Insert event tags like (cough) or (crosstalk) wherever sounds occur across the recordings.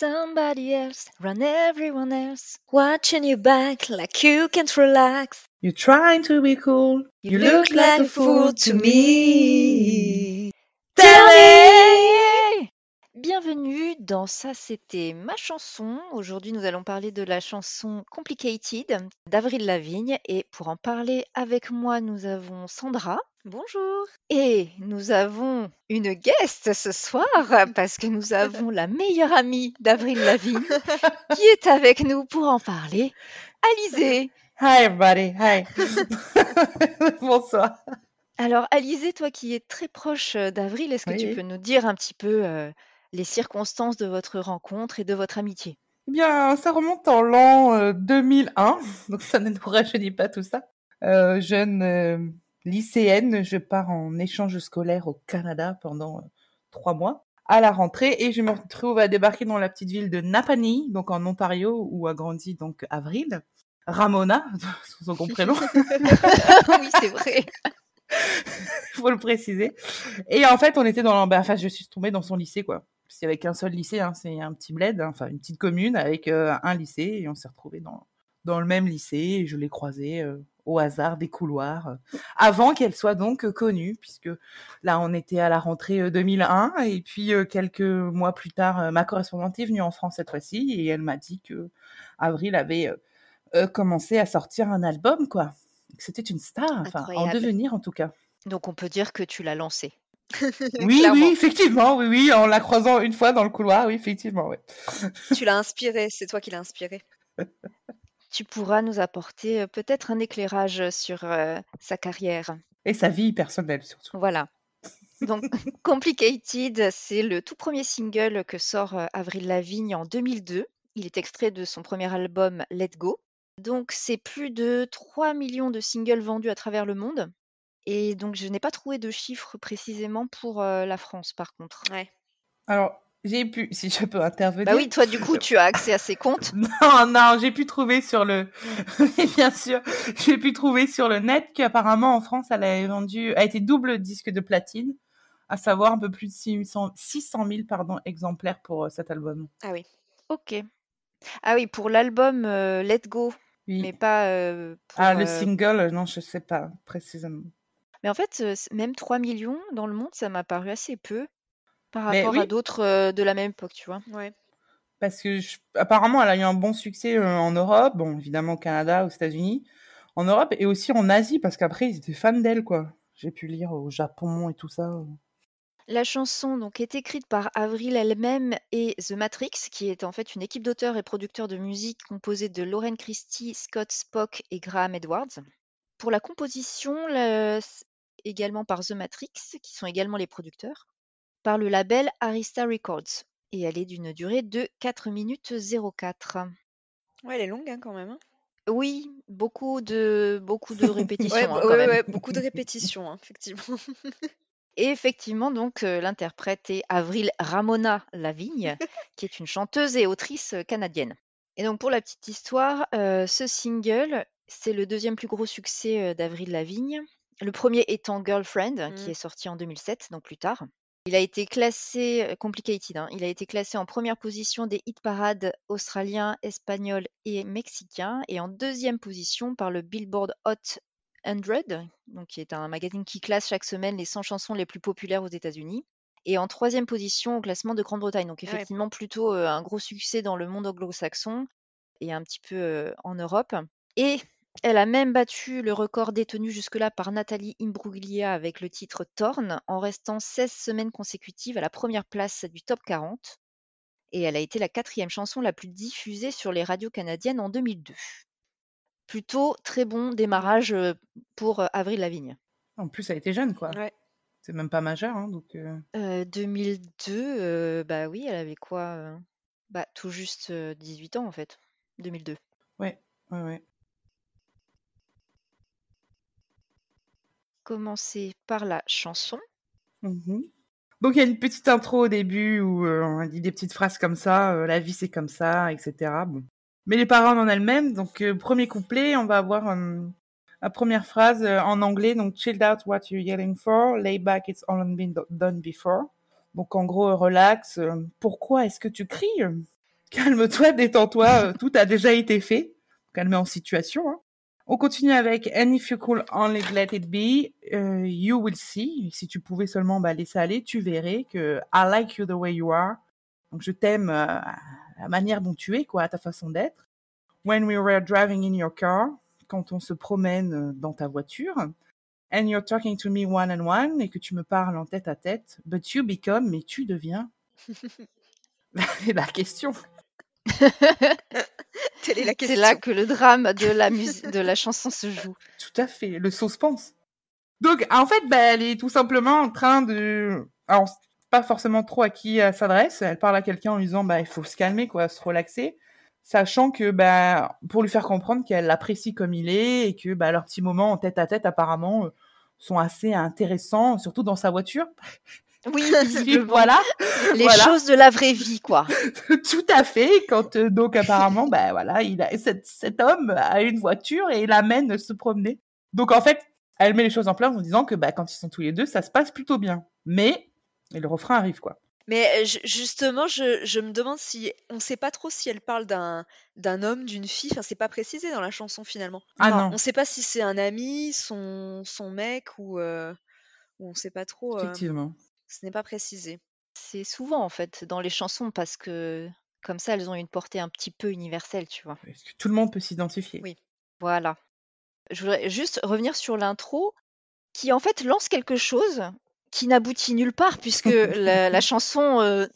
Somebody else, run everyone else. Watching you back like you can't relax. You're trying to be cool. You, look, like a fool to me. Tell me! Bienvenue dans Ça c'était ma chanson. Aujourd'hui nous allons parler de la chanson Complicated d'Avril Lavigne et pour en parler avec moi nous avons Sandra. Bonjour. Et nous avons une guest ce soir parce que nous avons la meilleure amie d'Avril Lavigne (laughs) qui est avec nous pour en parler. Alizé. Hi everybody. Hi. (laughs) Bonsoir. Alors Alizé, toi qui es très proche d'Avril, est-ce que tu peux nous dire un petit peu euh, les circonstances de votre rencontre et de votre amitié Eh bien, ça remonte en l'an euh, 2001, (laughs) donc ça ne nous rajeunit pas tout ça. Euh, jeune euh, lycéenne, je pars en échange scolaire au Canada pendant euh, trois mois à la rentrée et je me retrouve à débarquer dans la petite ville de Napanee, donc en Ontario, où a grandi donc Avril. Ramona, son son prénom. Oui, c'est vrai. (laughs) faut le préciser. Et en fait, on était dans, ben, enfin, je suis tombée dans son lycée, quoi. Parce qu'il y avait qu'un seul lycée, hein, c'est un petit bled, hein, enfin une petite commune avec euh, un lycée, et on s'est retrouvés dans dans le même lycée. Et je l'ai croisée euh, au hasard des couloirs, euh, avant qu'elle soit donc connue, puisque là, on était à la rentrée euh, 2001, et puis quelques mois plus tard, ma correspondante est venue en France cette fois-ci, et elle m'a dit que Avril avait commencé à sortir un album, quoi. C'était une star, enfin en devenir en tout cas. Donc on peut dire que tu l'as lancé. (laughs) Oui, oui, effectivement, oui, oui, en la croisant une fois dans le couloir, oui, effectivement, oui. (laughs) Tu l'as inspiré, c'est toi qui l'as inspiré. (laughs) Tu pourras nous apporter euh, peut-être un éclairage sur euh, sa carrière. Et sa vie personnelle, surtout. Voilà. Donc, Complicated, c'est le tout premier single que sort euh, Avril Lavigne en 2002. Il est extrait de son premier album Let Go. Donc, c'est plus de 3 millions de singles vendus à travers le monde. Et donc, je n'ai pas trouvé de chiffres précisément pour euh, la France, par contre. Ouais. Alors, j'ai pu, (laughs) si je peux intervenir. Bah oui, toi, du coup, tu as accès à ces (laughs) comptes. Non, non, j'ai pu trouver sur le, (laughs) Oui, bien sûr, j'ai pu trouver sur le net qu'apparemment en France, elle a vendu, a été double disque de platine, à savoir un peu plus de 600, 600 000 pardon, exemplaires pour euh, cet album. Ah oui. Ok. Ah oui, pour l'album euh, Let Go, Oui. mais pas euh, pour... ah, le euh, single, non, je sais pas précisément. Mais en fait, c- même 3 millions dans le monde, ça m'a paru assez peu par Mais rapport à oui. d'autres de la même époque, tu vois? Ouais. Parce que apparemment, elle a eu un bon succès en Europe, bon, évidemment au Canada, aux États-Unis, en Europe et aussi en Asie, parce qu'après, ils étaient fans d'elle, quoi. J'ai pu lire au Japon et tout ça. La chanson donc est écrite par Avril elle-même et The Matrix, qui est en fait une équipe d'auteurs et producteurs de musique composée de Lauren Christie, Scott Spock et Graham Edwards. Pour la composition, s- également par The Matrix, qui sont également les producteurs, par le label Arista Records. Et elle est d'une durée de 4 minutes 04. Ouais, elle est longue hein, quand même. hein. Oui, beaucoup de, beaucoup de (laughs) répétitions Ouais, hein, bah, quand ouais, même. ouais, (laughs) beaucoup de répétitions, effectivement. (laughs) Et effectivement, donc, euh, l'interprète est Avril Ramona Lavigne, qui est une chanteuse et autrice euh, canadienne. Et donc, pour la petite histoire, euh, ce single, c'est le deuxième plus gros succès d'Avril Lavigne. Le premier étant Girlfriend, qui Mm. est sorti en 2007, donc plus tard. Il a été classé, complicated, hein, il a été classé en première position des hit parades australiens, espagnols et mexicains, et en deuxième position par le Billboard Hot 100, donc qui est un magazine qui classe chaque semaine les 100 chansons les plus populaires aux États-Unis. Et en troisième position au classement de Grande-Bretagne. Donc ouais. effectivement plutôt euh, un gros succès dans le monde anglo-saxon et un petit peu euh, en Europe. Et elle a même battu le record détenu jusque-là par Nathalie Imbruglia avec le titre Torn en restant 16 semaines consécutives à la première place du top 40. Et elle a été la quatrième chanson la plus diffusée sur les radios canadiennes en 2002. Plutôt très bon démarrage euh, pour euh, Avril Lavigne. En plus, elle était jeune, quoi. Ouais. C'est même pas majeur, hein, donc. euh, Euh, 2002, euh, bah oui, elle avait quoi Bah tout juste euh, 18 ans en fait. 2002. Ouais, ouais, ouais. Commencer par la chanson. Mhm. Donc il y a une petite intro au début où euh, on dit des petites phrases comme ça, euh, la vie c'est comme ça, etc. Mais les paroles en elles-mêmes, donc euh, premier couplet, on va avoir la première phrase en anglais, donc chilled out what you're yelling for, lay back it's all been do- done before. Donc en gros, relax, pourquoi est-ce que tu cries? Calme-toi, (laughs) détends-toi, tout a déjà été fait. Calme en situation. Hein. On continue avec And if you could only let it be, euh, you will see. Si tu pouvais seulement bah, laisser aller, tu verrais que I like you the way you are. Donc je t'aime euh, à la manière dont tu es, quoi, à ta façon d'être. When we were driving in your car, quand on se promène euh, dans ta voiture. And you're talking to me one on one, et que tu me parles en tête à tête. But you become, mais tu deviens. (laughs) la question. Telle est la C'est question. là que le drame de la, (laughs) de la chanson se joue. Tout à fait, le suspense. Donc, en fait, bah, elle est tout simplement en train de... Alors, pas forcément trop à qui elle s'adresse. Elle parle à quelqu'un en lui disant, bah, il faut se calmer, quoi, se relaxer. Sachant que, bah, pour lui faire comprendre qu'elle l'apprécie comme il est et que, bah, leurs petits moments en tête à tête, apparemment, euh, sont assez intéressants, surtout dans sa voiture. Oui, (laughs) voilà. Les voilà. choses de la vraie vie, quoi. (laughs) Tout à fait. Quand euh, donc apparemment, bah voilà, il a cet, cet homme a une voiture et il l'amène se promener. Donc en fait, elle met les choses en place en disant que bah quand ils sont tous les deux, ça se passe plutôt bien. Mais et le refrain arrive quoi. Mais euh, ju- justement, je, je me demande si on ne sait pas trop si elle parle d'un d'un homme, d'une fille. Enfin, c'est pas précisé dans la chanson finalement. Ah Non. non, On ne sait pas si c'est un ami, son son mec ou euh, ou on sait pas trop. euh, effectivement. ce n'est pas précisé. C'est souvent, en fait, dans les chansons, parce que comme ça, elles ont une portée un petit peu universelle, tu vois. Est-ce que tout le monde peut s'identifier Oui. Voilà. Je voudrais juste revenir sur l'intro, qui en fait lance quelque chose qui n'aboutit nulle part, puisque (laughs) la, la chanson euh,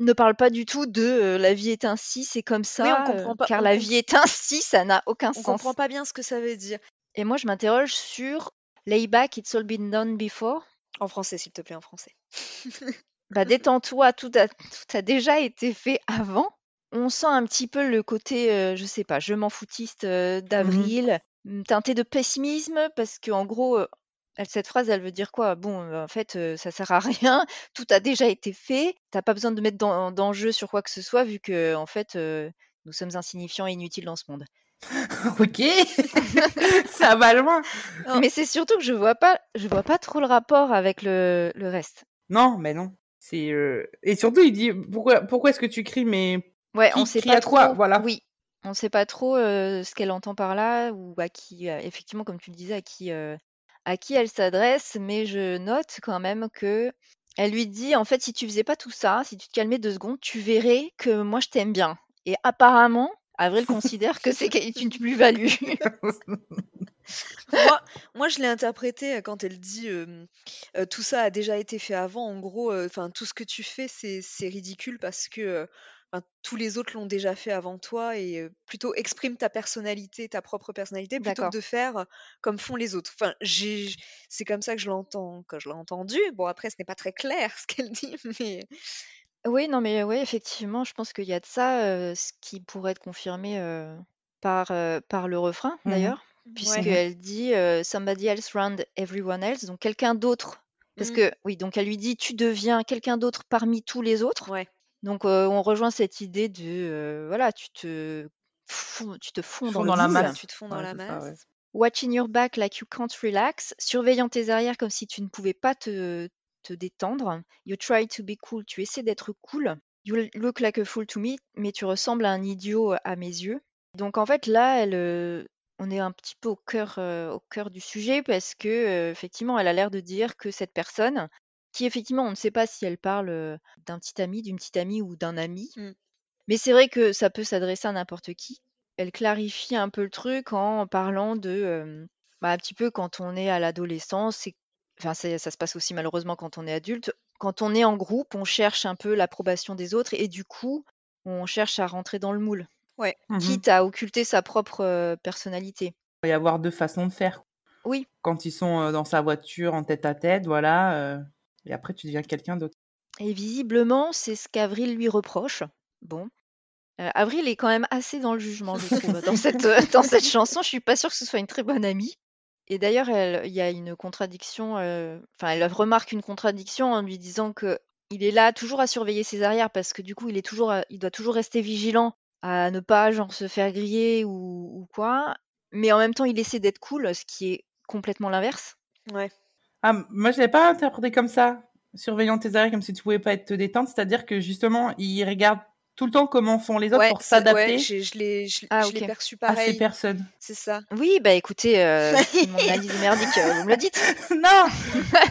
ne parle pas du tout de euh, la vie est ainsi, c'est comme ça, Oui, on comprend pas. car On, la vie est ainsi, ça n'a aucun on sens. comprend pas bien ce que ça veut dire. Et moi, je m'interroge sur Layback, it's all been done before. En français, s'il te plaît, en français. (laughs) Bah, détends-toi, tout a, tout a déjà été fait avant. On sent un petit peu le côté, euh, je sais pas, je m'en foutiste euh, Mhm. d'Avril, mm, teinté de pessimisme, parce qu'en gros, elle- cette phrase, elle veut dire quoi? Bon, en fait, ça sert à rien, (laughs) tout a déjà été fait, t'as pas besoin de mettre d'en- d'enjeu sur quoi que ce soit, vu que, en fait, nous sommes insignifiants et inutiles dans ce monde. (laughs) ok, (laughs) ça va loin. Non. Mais c'est surtout que je vois pas, je vois pas trop le rapport avec le, le reste. Non, mais non. C'est et surtout il dit pourquoi pourquoi est-ce que tu cries? Mais Ouais, qui on sait crie pas à quoi trop. voilà. Oui, on sait pas trop ce qu'elle entend par là ou à qui, effectivement, comme tu le disais, à qui, à qui elle s'adresse. Mais je note quand même que elle lui dit, en fait, si tu faisais pas tout ça, si tu te calmais deux secondes, tu verrais que moi je t'aime bien. Et apparemment, Avril considère que c'est qu'elle- une plus-value. (laughs) Moi, moi, je l'ai interprété quand elle dit tout ça a déjà été fait avant. En gros, tout ce que tu fais, c'est ridicule parce que tous les autres l'ont déjà fait avant toi et euh, plutôt exprime ta personnalité, ta propre personnalité, plutôt que D'accord. de faire comme font les autres. Enfin, j'ai, c'est comme ça que je l'entends, que je l'ai entendu. Bon, après, ce n'est pas très clair ce qu'elle (laughs) dit, mais Oui, non, mais oui, effectivement, je pense qu'il y a de ça, euh, ce qui pourrait être confirmé euh, par, euh, par le refrain, Mhm. d'ailleurs, ouais. puisqu'elle dit euh, somebody else round everyone else, donc quelqu'un d'autre. Parce Mm. que, oui, donc elle lui dit tu deviens quelqu'un d'autre parmi tous les autres. Ouais. Donc euh, on rejoint cette idée de, euh, voilà, tu te, fonds, tu te fonds dans Fond le dans la masse. Tu te fonds dans Ouais, la c'est ça, ouais. masse. Watching your back like you can't relax, surveillant tes arrières comme si tu ne pouvais pas te, te détendre. You try to be cool, tu essaies d'être cool. You look like a fool to me, mais tu ressembles à un idiot à mes yeux. Donc en fait là, elle, euh, on est un petit peu au cœur, euh, au cœur du sujet parce que euh, effectivement, elle a l'air de dire que cette personne, qui effectivement, on ne sait pas si elle parle d'un petit ami, d'une petite amie ou d'un ami, Mm. mais c'est vrai que ça peut s'adresser à n'importe qui. Elle clarifie un peu le truc en parlant de, euh, bah, un petit peu quand on est à l'adolescence, c'est, enfin c'est- ça se passe aussi malheureusement quand on est adulte. Quand on est en groupe, on cherche un peu l'approbation des autres et du coup, on cherche à rentrer dans le moule, Ouais. Mhm. quitte à occulter sa propre euh, personnalité. Il va y avoir deux façons de faire. Oui, Quand ils sont dans sa voiture en tête à tête, voilà, euh, et après tu deviens quelqu'un d'autre. et visiblement, c'est ce qu'Avril lui reproche. Bon. Euh, Avril est quand même assez dans le jugement, je trouve, dans (laughs) cette, euh, dans cette chanson. Je suis pas sûre que ce soit une très bonne amie. Et d'ailleurs, elle- il y a une contradiction, euh, enfin, elle remarque une contradiction en lui disant que il est là toujours à surveiller ses arrières parce que du coup, il est toujours, il doit toujours rester vigilant à ne pas genre se faire griller ou, ou quoi. Mais en même temps, il essaie d'être cool, ce qui est complètement l'inverse. Ouais. Ah, moi, je l'ai pas interprété comme ça, surveillant tes arrières comme si tu pouvais pas être te détendre. C'est-à-dire que justement, il regarde tout le temps comment font les autres Ouais, pour c'est- ouais, s'adapter je, je l'ai je, Ah, je l'ai ok. perçu à ces pareil. personnes. C'est ça. Oui, bah écoutez, euh, (laughs) mon analyse merdique, euh, vous me le dites. (laughs) non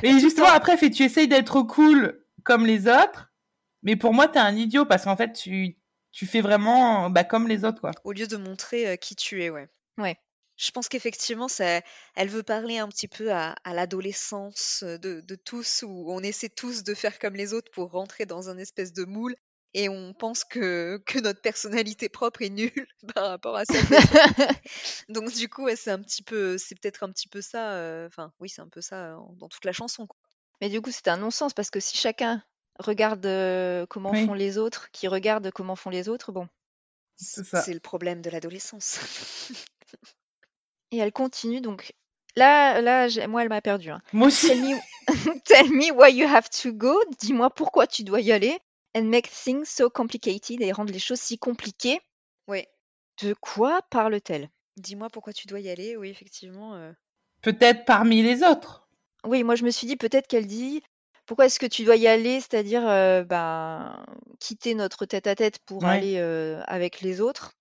Et justement, après, fait, tu essayes d'être cool comme les autres, mais pour moi, t'es un idiot parce qu'en fait, tu, tu fais vraiment bah, comme les autres, quoi. Au lieu de montrer euh, qui tu es, ouais. Ouais. Je pense qu'effectivement, ça, elle veut parler un petit peu à, à l'adolescence euh, de, de tous, où on essaie tous de faire comme les autres pour rentrer dans un espèce de moule, et on pense que, que notre personnalité propre est nulle (laughs) par rapport à celle des autres. (laughs) Donc du coup, ouais, c'est un petit peu, c'est peut-être un petit peu ça. euh, Enfin, oui, c'est un peu ça euh, dans toute la chanson. quoi. Mais du coup, c'est un non-sens parce que si chacun regarde euh, comment Oui. font les autres, qui regarde comment font les autres, bon. C'est ça. C'est le problème de l'adolescence. (laughs) Et elle continue donc. Là, là, moi, elle m'a perdu. Hein. Moi aussi. Tell me, (laughs) tell me why you have to go. Dis-moi pourquoi tu dois y aller. And make things so complicated et rendre les choses si compliquées. oui. De quoi parle-t-elle? Dis-moi pourquoi tu dois y aller. Oui, effectivement. euh, Peut-être parmi les autres. Oui, moi je me suis dit peut-être qu'elle dit pourquoi est-ce que tu dois y aller, c'est-à-dire euh, ben, quitter notre tête-à-tête pour Ouais. aller euh, avec les autres?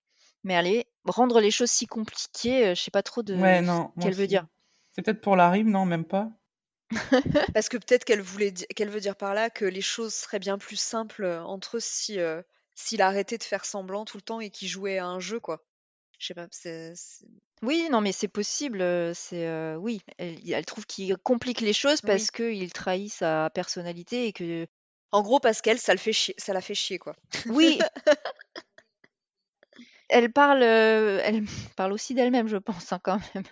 Mais allez, rendre les choses si compliquées, euh, je sais pas trop de Ouais, ce non. qu'elle veut dire. C'est peut-être pour la rime, non, même pas? (laughs) Parce que peut-être qu'elle voulait di- qu'elle veut dire par là que les choses seraient bien plus simples euh, entre eux si euh, s'il arrêtait de faire semblant tout le temps et qu'il jouait à un jeu quoi. Je sais pas, c'est c'est- Oui, non, mais c'est possible. C'est euh, oui, elle, elle trouve qu'il complique les choses Oui. parce qu'il trahit sa personnalité et que en gros parce qu'elle ça le fait chier, ça la fait chier quoi. oui. (laughs) Elle parle, euh, elle (laughs) parle aussi d'elle-même, je pense, hein, quand même.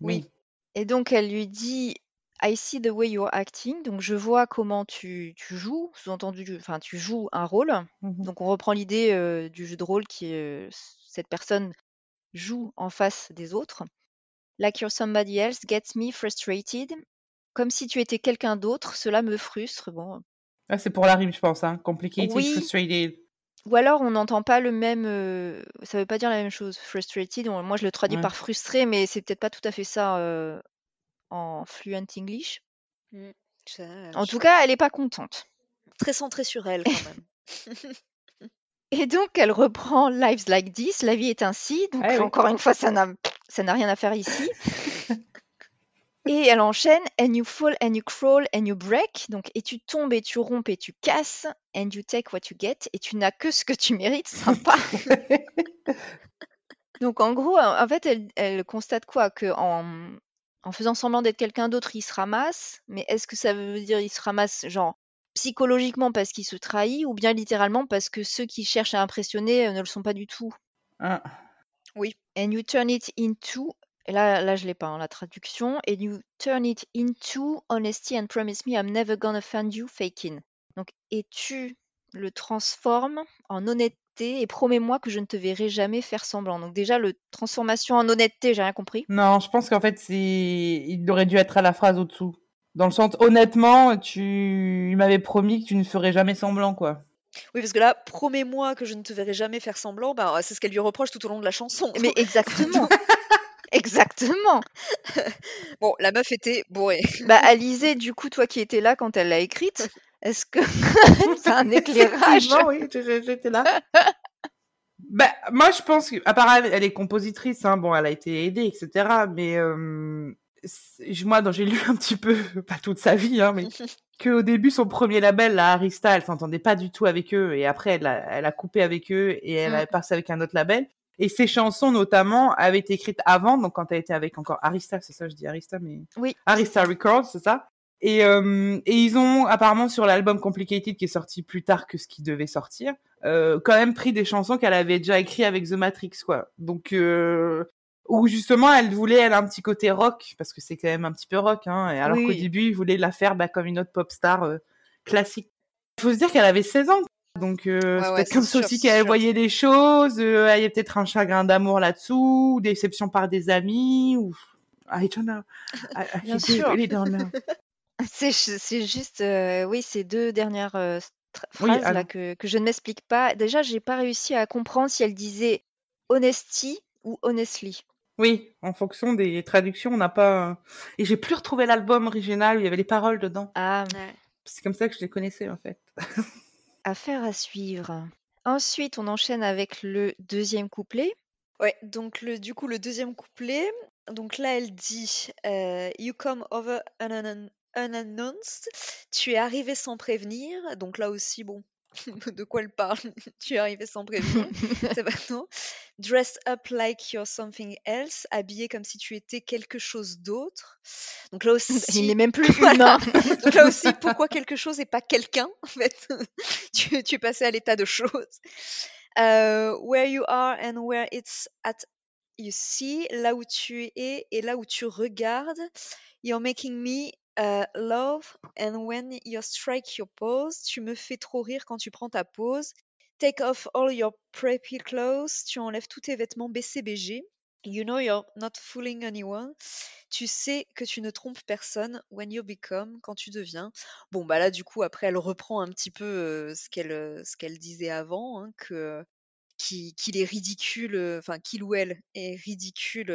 Oui. Et donc elle lui dit I see the way you're acting, donc je vois comment tu, tu joues, sous-entendu, enfin tu joues un rôle. Mhm. Donc on reprend l'idée euh, du jeu de rôle qui est euh, cette personne joue en face des autres. Like you're somebody else gets me frustrated. Comme si tu étais quelqu'un d'autre, cela me frustre. Bon. Ah, c'est pour la rime, je pense. Hein. Complicated, Oui. frustrated. Ou alors on n'entend pas le même. euh, ça veut pas dire la même chose. Frustrated, on- moi je le traduis Ouais. par frustré, mais c'est peut-être pas tout à fait ça euh, en fluent English. Mm. Ça, euh, En je- tout cas, elle est pas contente. très centrée sur elle quand même. (laughs) Et donc, elle reprend Lives Like This, la vie est ainsi. Donc, Ah oui. encore une fois, ça n'a, ça n'a rien à faire ici. (laughs) et elle enchaîne And you fall and you crawl and you break. Donc, et tu tombes et tu rompes et tu casses. And you take what you get. Et tu n'as que ce que tu mérites. (laughs) Sympa. (laughs) donc, en gros, en fait, elle, elle constate quoi? Que en, en faisant semblant d'être quelqu'un d'autre, il se ramasse. Mais est-ce que ça veut dire il se ramasse, genre, psychologiquement parce qu'il se trahit ou bien littéralement parce que ceux qui cherchent à impressionner euh, ne le sont pas du tout? Ah. And you turn it into, et là, là je l'ai pas, hein, la traduction, and you turn it into honesty and promise me I'm never gonna find you faking. Donc, et tu le transformes en honnêteté et promets-moi que je ne te verrai jamais faire semblant? Donc déjà, le transformation en honnêteté, j'ai rien compris. Non, je pense qu'en fait, c'est... il aurait dû être à la phrase au-dessous. Dans le sens, honnêtement, tu il m'avait promis que tu ne ferais jamais semblant, quoi. Oui, parce que là, promets-moi que je ne te verrai jamais faire semblant, bah, c'est ce qu'elle lui reproche tout au long de la chanson. Mais (laughs) exactement. Exactement. (laughs) Bon, la meuf était bourrée. (laughs) Bah, Alizé, du coup, toi qui étais là quand elle l'a écrite, est-ce que (laughs) c'est un éclairage? Oui, j'étais là. bah, moi, je pense que, à part elle, elle est compositrice, hein, bon, elle a été aidée, etc. Mais euh, moi, j'ai lu un petit peu, pas toute sa vie, hein, mais qu'au début, son premier label, la Arista, elle s'entendait pas du tout avec eux, et après, elle a, elle a coupé avec eux, et elle a Mm. passé avec un autre label. Et ses chansons, notamment, avaient été écrites avant, donc quand elle était avec encore Arista, c'est ça, je dis Arista, mais Oui. Arista Records, c'est ça. Et, euh, et ils ont apparemment sur l'album Complicated qui est sorti plus tard que ce qui devait sortir, euh, quand même pris des chansons qu'elle avait déjà écrites avec The Matrix, quoi. Donc euh, où justement elle voulait elle un petit côté rock parce que c'est quand même un petit peu rock, hein. Et alors Oui, qu'au début ils voulaient la faire bah, comme une autre pop star classique. Il faut se dire qu'elle avait 16 ans. Donc euh, Ouais, c'est ouais, peut-être comme ça aussi c'est qu'elle voyait des choses. euh, il y a peut-être un chagrin d'amour là-dessous, ou déception par des amis, ou I don't know. (laughs) I, I Bien really sûr. really don't know. (laughs) C'est c'est juste, euh, oui, ces deux dernières euh, Oui, phrases là que je ne m'explique pas. Déjà, j'ai pas réussi à comprendre si elle disait honesty ou honestly. Oui, en fonction des traductions, on n'a pas. Et j'ai plus retrouvé l'album original où il y avait les paroles dedans. Ah, Ouais. C'est comme ça que je les connaissais en fait. (laughs) affaire à suivre. Ensuite, on enchaîne avec le deuxième couplet. Ouais, donc le, du coup, le deuxième couplet, donc là, elle dit euh, You come over unan- unannounced, tu es arrivé sans prévenir. Donc là aussi, bon, (laughs) de quoi elle parle? (laughs) Tu es arrivé sans prévenir, c'est pas (laughs) non? Dressed up like you're something else, habillé comme si tu étais quelque chose d'autre. Donc là Il aussi, n'est même plus Voilà. humain. donc là aussi, pourquoi quelque chose et pas quelqu'un En fait, tu, tu es passé à l'état de chose. Euh, where you are and where it's at you see, là où tu es et là où tu regardes. You're making me uh, love and when you strike your pose, tu me fais trop rire quand tu prends ta pose. Take off all your preppy clothes, tu enlèves tous tes vêtements BCBG. You know you're not fooling anyone. Tu sais que tu ne trompes personne when you become, quand tu deviens. Bon, bah là, du coup, après, elle reprend un petit peu euh, ce qu'elle euh, ce qu'elle disait avant, hein, que qu'il est ridicule, euh, enfin qu'il ou elle est ridicule.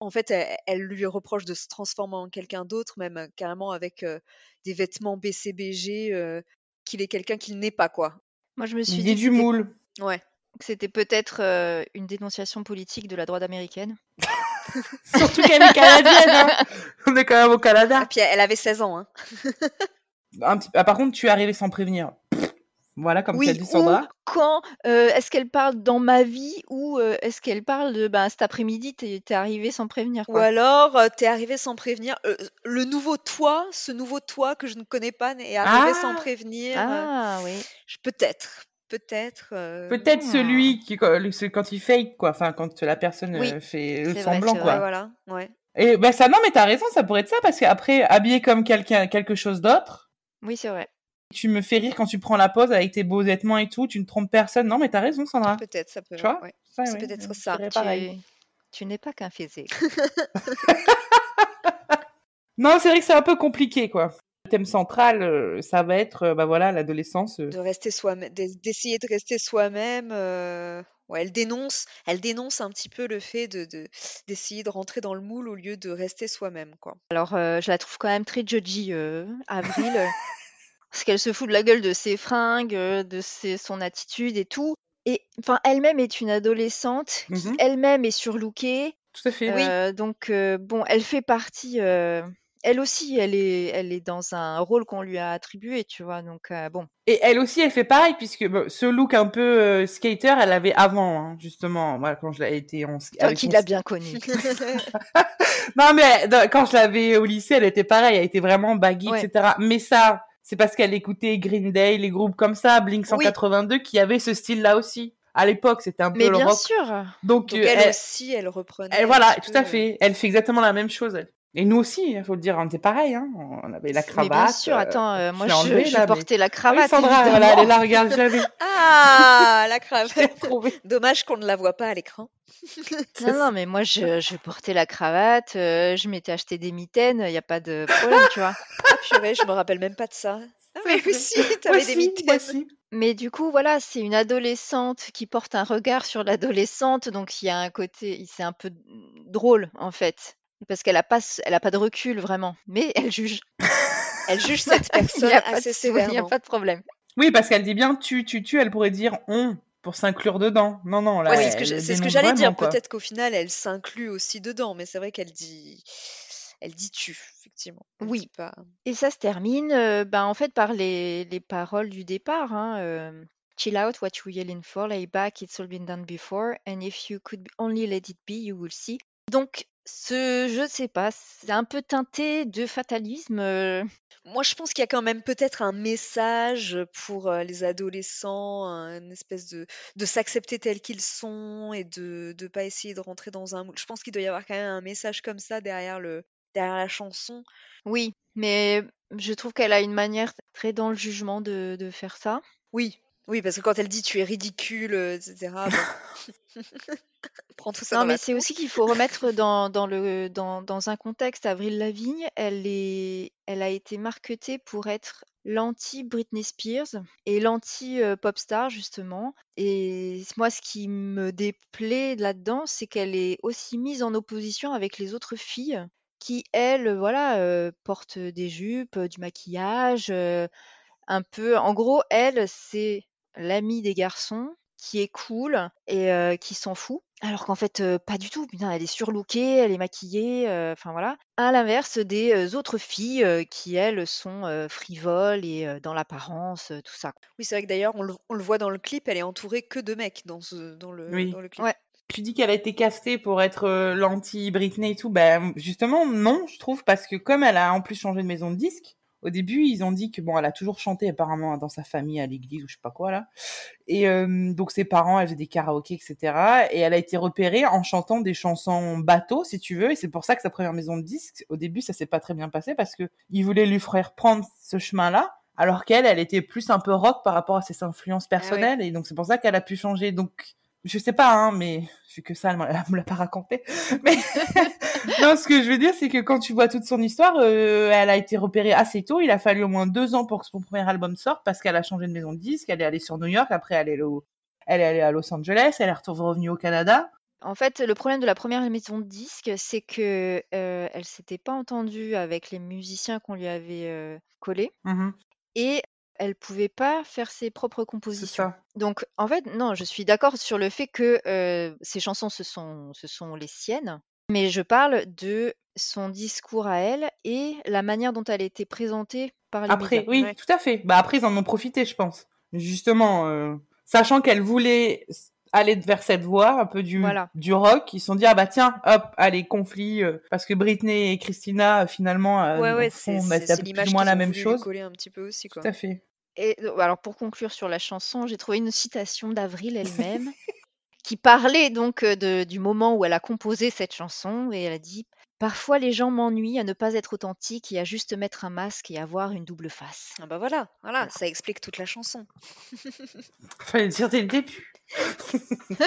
En fait, elle, elle lui reproche de se transformer en quelqu'un d'autre, même carrément avec euh, des vêtements BCBG, euh, qu'il est quelqu'un qu'il n'est pas, quoi. Moi, je me suis dit du moule. Ouais. que c'était peut-être euh, une dénonciation politique de la droite américaine. (laughs) Surtout qu'elle est canadienne. Hein. On est quand même au Et Canada. puis elle avait 16 ans, hein. Un petit... ah, par contre, tu es arrivé sans prévenir. Voilà, comme Oui, tu as dit Sandra. ou quand euh, est-ce qu'elle parle dans ma vie ou euh, est-ce qu'elle parle de ben, cet après-midi, t'es t'es arrivé sans prévenir Ou quoi? alors, euh, t'es arrivé sans prévenir. euh, le nouveau toi, ce nouveau toi que je ne connais pas, est arrivé sans Ah prévenir. euh, Ah oui. peut-être, peut-être. euh, Peut-être Hmm. celui qui, quand il fake, quoi. Enfin, quand la personne Oui, fait le c'est vrai, semblant, Ouais, quoi. voilà, ouais. Et bah ça, non, mais t'as raison, ça pourrait être ça, parce qu'après, habillé comme quelqu'un, quelque chose d'autre, Oui, c'est vrai. Tu me fais rire quand tu prends la pause avec tes beaux vêtements et tout, tu ne trompes personne. Non, mais t'as raison, Sandra. Peut-être, ça peut. Tu vois? ouais. Ça, C'est ouais, peut-être ça. Tu, pareil. tu n'es pas qu'un physique. (laughs) Non, c'est vrai que c'est un peu compliqué, quoi. Le thème central, euh, ça va être, euh, bah voilà, l'adolescence. euh. De rester soi-même, d'es- d'essayer de rester soi-même. euh, Ouais, elle dénonce, elle dénonce un petit peu le fait de de- d'essayer de, rentrer dans le moule au lieu de rester soi-même, quoi. Alors, euh, je la trouve quand même très judgy, euh, Avril, (laughs) parce qu'elle se fout de la gueule de ses fringues, euh, de ses- son attitude et tout. Et enfin, elle-même est une adolescente qui Mhm, elle-même est surlookée. tout à fait. Oui. Euh, donc, euh, bon, elle fait partie. euh, elle aussi, elle est, elle est dans un rôle qu'on lui a attribué, tu vois. Donc, euh, bon. Et elle aussi, elle fait pareil, puisque bon, ce look un peu euh, skater, elle l'avait avant, hein, justement, moi, quand je l'ai été en sk- Toi avec qui l'as bien connue. (laughs) Non, mais dans- quand je l'avais au lycée, elle était pareille, elle était vraiment baggy, Ouais. etc. Mais ça, c'est parce qu'elle écoutait Green Day, les groupes comme ça, Blink Oui. 182, qui avaient ce style-là aussi. À l'époque, c'était un peu Mais le bien rock. sûr. Donc, Donc elle elle, aussi, elle reprenait elle- voilà, tout peu. à euh, fait. Elle fait exactement la même chose. elle. Et nous aussi, il faut le dire, on était pareil, hein. On avait la Mais bien cravate. sûr. euh, Attends, euh, je moi, je, enlevée, je là, mais... portais la Ah oui, cravate, Sandra, voilà, elle est là, regarde, je l'avais. (laughs) Ah, la (laughs) cravate. Dommage qu'on ne la voit pas à l'écran. (laughs) Non, non, mais moi, je, je portais la cravate, euh, je m'étais acheté des mitaines, il n'y a pas de problème, tu vois. Ah purée, je me rappelle même pas de ça. Ah mais oui, vrai. si, Moi t'avais des aussi, moi mitaines. aussi. Mais du coup, voilà, c'est une adolescente qui porte un regard sur l'adolescente, donc il y a un côté, c'est un peu drôle, en fait. Parce qu'elle a pas, elle a pas de recul, vraiment. Mais elle juge. Elle juge (laughs) cette n'y personne assez il y a sévèrement. pas de problème. Oui, parce qu'elle dit bien tu, tu, tu, elle pourrait dire on pour s'inclure dedans. Non, non, là, Ouais, c'est ce que j'allais dire. Peut-être qu'au final, elle s'inclut aussi dedans, mais c'est vrai qu'elle dit, elle dit tu, effectivement. Elle Oui. pas. Et ça se termine, euh, ben, en fait, par les, les paroles du départ. Hein, euh, Chill out, what you yelling for, lay back, it's all been done before, and if you could only let it be, you will see. Donc, ce, je ne sais pas, c'est un peu teinté de fatalisme. euh, Moi, je pense qu'il y a quand même peut-être un message pour euh, les adolescents, un- une espèce de, de s'accepter tels qu'ils sont et de ne pas essayer de rentrer dans un moule. Je pense qu'il doit y avoir quand même un message comme ça derrière le, derrière la chanson. Oui, mais je trouve qu'elle a une manière très dans le jugement de, de faire ça. Oui, Oui, parce que quand elle dit tu es ridicule, euh, etc. bon. (laughs) (laughs) Prends tout ça Non, dans mais la c'est tronche. aussi qu'il faut remettre dans, dans le, dans, dans un contexte. Avril Lavigne, elle, est, elle a été marketée pour être l'anti-Britney Spears et l'anti-pop star, justement. Et moi, ce qui me déplaît là-dedans, c'est qu'elle est aussi mise en opposition avec les autres filles qui, elles, voilà, euh, portent des jupes, du maquillage, euh, un peu. En gros, elle, c'est l'amie des garçons qui est cool et euh, qui s'en fout. Alors qu'en fait, euh, pas du tout. Putain, elle est surlookée, elle est maquillée, euh, enfin voilà. À l'inverse des autres filles euh, qui, elles, sont euh, frivoles et euh, dans l'apparence, euh, tout ça. Oui, c'est vrai que d'ailleurs, on le, on le voit dans le clip, elle est entourée que de mecs dans, ce, dans, le, Oui. dans le clip. Ouais. Tu dis qu'elle a été castée pour être euh, l'anti-Britney et tout. Ben, justement, non, je trouve, parce que comme elle a en plus changé de maison de disque, au début, ils ont dit que bon, elle a toujours chanté apparemment dans sa famille, à l'église ou je sais pas quoi là. Et euh, donc ses parents, elle faisait des karaokés, etc. Et elle a été repérée en chantant des chansons bateau, si tu veux. Et c'est pour ça que sa première maison de disque, au début, ça s'est pas très bien passé parce que ils voulaient lui faire prendre ce chemin-là. Alors qu'elle, elle était plus un peu rock par rapport à ses influences personnelles. Et donc c'est pour ça qu'elle a pu changer. Donc je sais pas, hein, mais vu que ça, (laughs) elle me l'a pas raconté. Mais (laughs) non, ce que je veux dire, c'est que quand tu vois toute son histoire, euh, elle a été repérée assez tôt. Il a fallu au moins deux ans pour que son premier album sorte parce qu'elle a changé de maison de disque. Elle est allée sur New York, après elle est, au... elle est allée à Los Angeles, elle est revenue au Canada. En fait, le problème de la première maison de disque, c'est que euh, elle s'était pas entendue avec les musiciens qu'on lui avait euh, collés Mhm. et elle pouvait pas faire ses propres C'est compositions. ça. Donc, en fait, non, je suis d'accord sur le fait que euh, ces chansons, ce sont, ce sont les siennes, mais je parle de son discours à elle et la manière dont elle a été présentée par les Après, médias. oui, Ouais. tout à fait. Bah après, ils en ont profité, je pense. Justement, euh, sachant qu'elle voulait s- aller vers cette voie, un peu du, Voilà. du rock, ils se sont dit, ah bah tiens, hop, allez, conflit, euh, parce que Britney et Christina, euh, finalement, euh, Ouais, ouais, c'est bah, c'est- c'est un c'est peu plus l'image ou moins qu'ils la ont même voulu lui chose. coller un petit peu aussi, Tout quoi. à fait. Et euh, alors pour conclure sur la chanson, j'ai trouvé une citation d'Avril elle-même qui parlait donc de- du moment où elle a composé cette chanson et elle a dit Parfois les gens m'ennuient à ne pas être authentique et à juste mettre un masque et avoir une double face. Ah bah voilà, voilà, ça explique toute la chanson. Fallait le dire dès le début. (laughs)